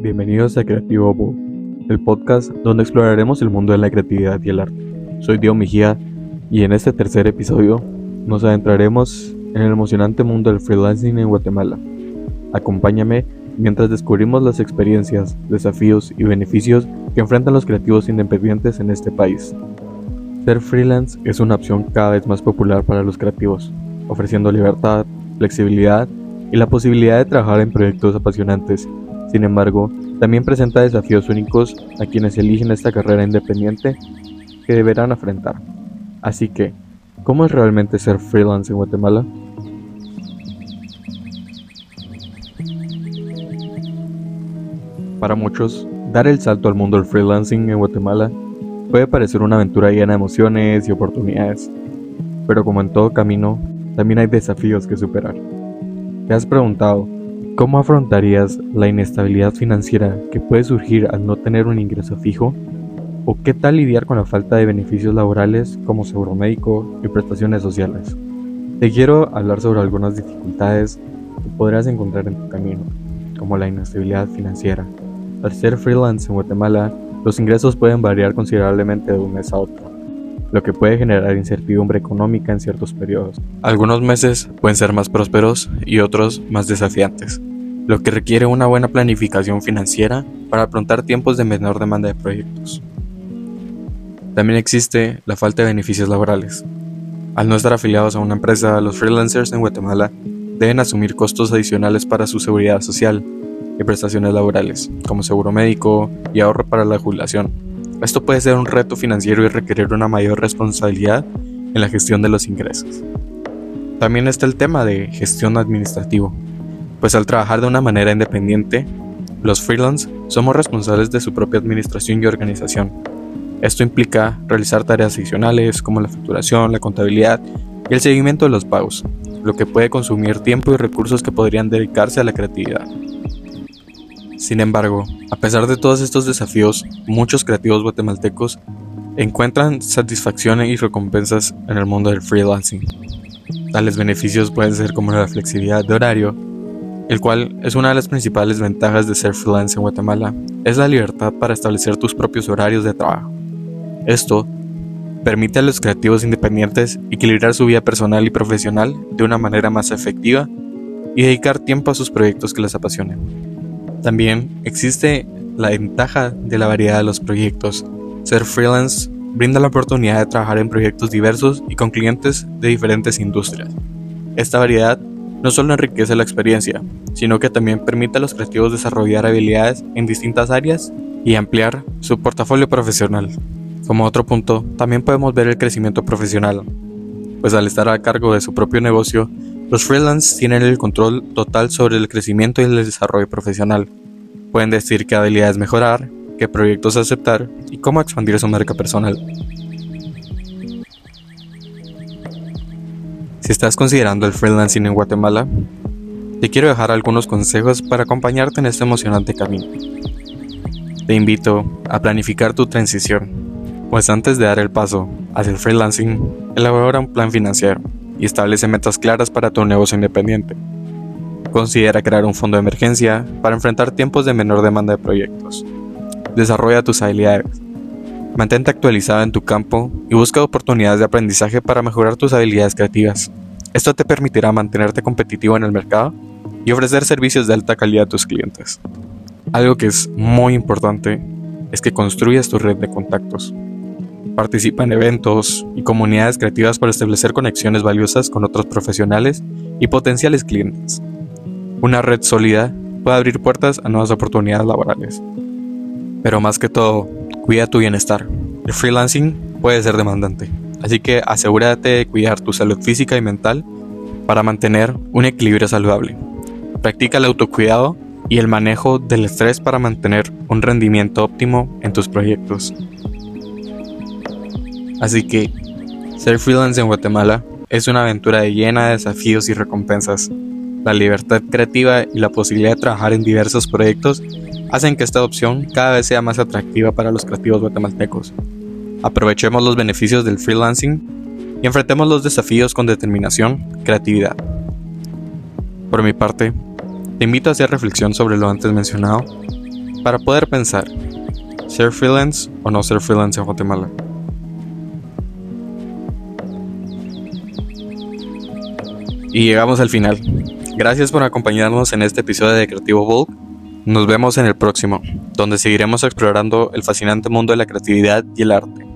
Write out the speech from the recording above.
Bienvenidos a Creativo Bowl, el podcast donde exploraremos el mundo de la creatividad y el arte. Soy Diego Mejía y en este tercer episodio nos adentraremos en el emocionante mundo del freelancing en Guatemala. Acompáñame mientras descubrimos las experiencias, desafíos y beneficios que enfrentan los creativos independientes en este país. Ser freelance es una opción cada vez más popular para los creativos, ofreciendo libertad, flexibilidad y la posibilidad de trabajar en proyectos apasionantes sin embargo, también presenta desafíos únicos a quienes eligen esta carrera independiente que deberán afrontar. Así que, ¿cómo es realmente ser freelance en Guatemala? Para muchos, dar el salto al mundo del freelancing en Guatemala puede parecer una aventura llena de emociones y oportunidades, pero como en todo camino, también hay desafíos que superar. ¿Te has preguntado ¿Cómo afrontarías la inestabilidad financiera que puede surgir al no tener un ingreso fijo? ¿O qué tal lidiar con la falta de beneficios laborales como seguro médico y prestaciones sociales? Te quiero hablar sobre algunas dificultades que podrás encontrar en tu camino, como la inestabilidad financiera. Al ser freelance en Guatemala, los ingresos pueden variar considerablemente de un mes a otro, lo que puede generar incertidumbre económica en ciertos periodos. Algunos meses pueden ser más prósperos y otros más desafiantes lo que requiere una buena planificación financiera para afrontar tiempos de menor demanda de proyectos. También existe la falta de beneficios laborales. Al no estar afiliados a una empresa, los freelancers en Guatemala deben asumir costos adicionales para su seguridad social y prestaciones laborales, como seguro médico y ahorro para la jubilación. Esto puede ser un reto financiero y requerir una mayor responsabilidad en la gestión de los ingresos. También está el tema de gestión administrativo, pues al trabajar de una manera independiente, los freelance somos responsables de su propia administración y organización. Esto implica realizar tareas adicionales como la facturación, la contabilidad y el seguimiento de los pagos, lo que puede consumir tiempo y recursos que podrían dedicarse a la creatividad. Sin embargo, a pesar de todos estos desafíos, muchos creativos guatemaltecos encuentran satisfacción y recompensas en el mundo del freelancing. Tales beneficios pueden ser como la flexibilidad de horario, el cual es una de las principales ventajas de ser freelance en Guatemala, es la libertad para establecer tus propios horarios de trabajo. Esto permite a los creativos independientes equilibrar su vida personal y profesional de una manera más efectiva y dedicar tiempo a sus proyectos que les apasionen. También existe la ventaja de la variedad de los proyectos. Ser freelance brinda la oportunidad de trabajar en proyectos diversos y con clientes de diferentes industrias. Esta variedad no solo enriquece la experiencia, sino que también permite a los creativos desarrollar habilidades en distintas áreas y ampliar su portafolio profesional. Como otro punto, también podemos ver el crecimiento profesional, pues al estar a cargo de su propio negocio, los freelance tienen el control total sobre el crecimiento y el desarrollo profesional. Pueden decir qué habilidades mejorar, qué proyectos aceptar y cómo expandir su marca personal. Si estás considerando el freelancing en Guatemala, te quiero dejar algunos consejos para acompañarte en este emocionante camino. Te invito a planificar tu transición, pues antes de dar el paso hacia el freelancing, elabora un plan financiero y establece metas claras para tu negocio independiente. Considera crear un fondo de emergencia para enfrentar tiempos de menor demanda de proyectos. Desarrolla tus habilidades Mantente actualizado en tu campo y busca oportunidades de aprendizaje para mejorar tus habilidades creativas. Esto te permitirá mantenerte competitivo en el mercado y ofrecer servicios de alta calidad a tus clientes. Algo que es muy importante es que construyas tu red de contactos. Participa en eventos y comunidades creativas para establecer conexiones valiosas con otros profesionales y potenciales clientes. Una red sólida puede abrir puertas a nuevas oportunidades laborales. Pero más que todo, Cuida tu bienestar. El freelancing puede ser demandante, así que asegúrate de cuidar tu salud física y mental para mantener un equilibrio saludable. Practica el autocuidado y el manejo del estrés para mantener un rendimiento óptimo en tus proyectos. Así que, ser freelance en Guatemala es una aventura llena de desafíos y recompensas. La libertad creativa y la posibilidad de trabajar en diversos proyectos hacen que esta opción cada vez sea más atractiva para los creativos guatemaltecos. Aprovechemos los beneficios del freelancing y enfrentemos los desafíos con determinación, creatividad. Por mi parte, te invito a hacer reflexión sobre lo antes mencionado para poder pensar, ¿ser freelance o no ser freelance en Guatemala? Y llegamos al final. Gracias por acompañarnos en este episodio de Creativo Bulk. Nos vemos en el próximo, donde seguiremos explorando el fascinante mundo de la creatividad y el arte.